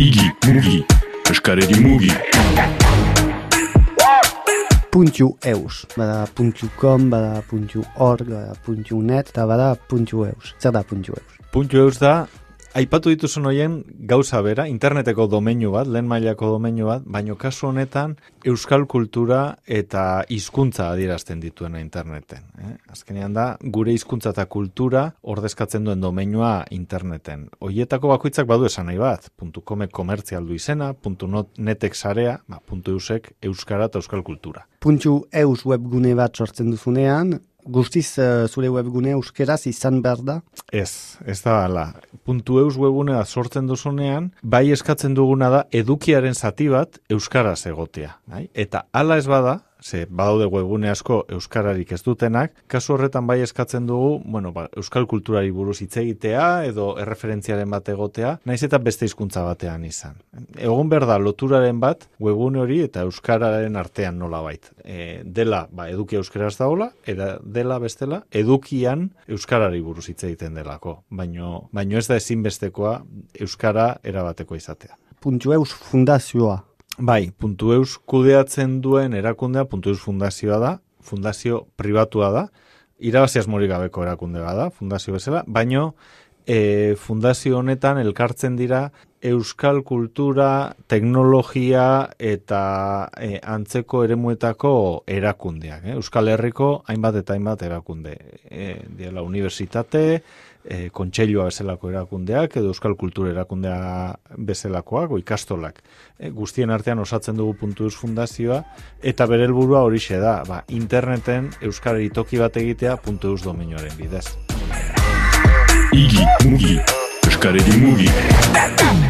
Igi, mugi, eskareri mugi. puntu eus. Bada puntu com, bada puntu org, bada puntu net, eta bada puntu eus. Zer da puntu eus? Puntu eus da, aipatu dituzun hoien gauza bera, interneteko domeinu bat, lehen mailako domeinu bat, baino kasu honetan euskal kultura eta hizkuntza adierazten dituena interneten. Eh? Azkenean da, gure hizkuntza eta kultura ordezkatzen duen domeinua interneten. Hoietako bakoitzak badu esan nahi bat, puntu kome komertzial du izena, puntu not netek sarea, ba, puntu eusek euskara eta euskal kultura. Puntu eus webgune bat sortzen duzunean, guztiz uh, zure webgune euskeraz izan behar da? Ez, ez da ala. Eus webgunea sortzen duzunean, bai eskatzen duguna da edukiaren zati bat euskaraz egotea. Bai? Eta hala ez bada, ze badaude webgune asko euskararik ez dutenak, kasu horretan bai eskatzen dugu, bueno, ba, euskal kulturari buruz hitz egitea edo erreferentziaren bat egotea, naiz eta beste hizkuntza batean izan. Egon behar da loturaren bat webgune hori eta euskararen artean nolabait. E, dela, ba, eduki euskaraz daola, eta dela bestela, edukian euskarari buruz hitz egiten delako, baino, baino ez da ezinbestekoa euskara erabateko izatea. Puntu eus fundazioa. Bai, puntu eus kudeatzen duen erakundea puntu eus fundazioa da, fundazio pribatua da, irabazi asmorik gabeko erakunde da, fundazio bezala, baino e, fundazio honetan elkartzen dira euskal kultura, teknologia eta e, antzeko eremuetako erakundeak. Eh? Euskal Herriko hainbat eta hainbat erakunde. E, diela unibertsitate, e, kontseilua bezalako erakundeak, edo euskal kultura erakundea bezalakoak, ikastolak. E, guztien artean osatzen dugu puntu fundazioa, eta bere helburua horixe da, ba, interneten euskarari toki bat egitea puntu eus domenioaren bidez. Igi, mugi, eskareri mugi.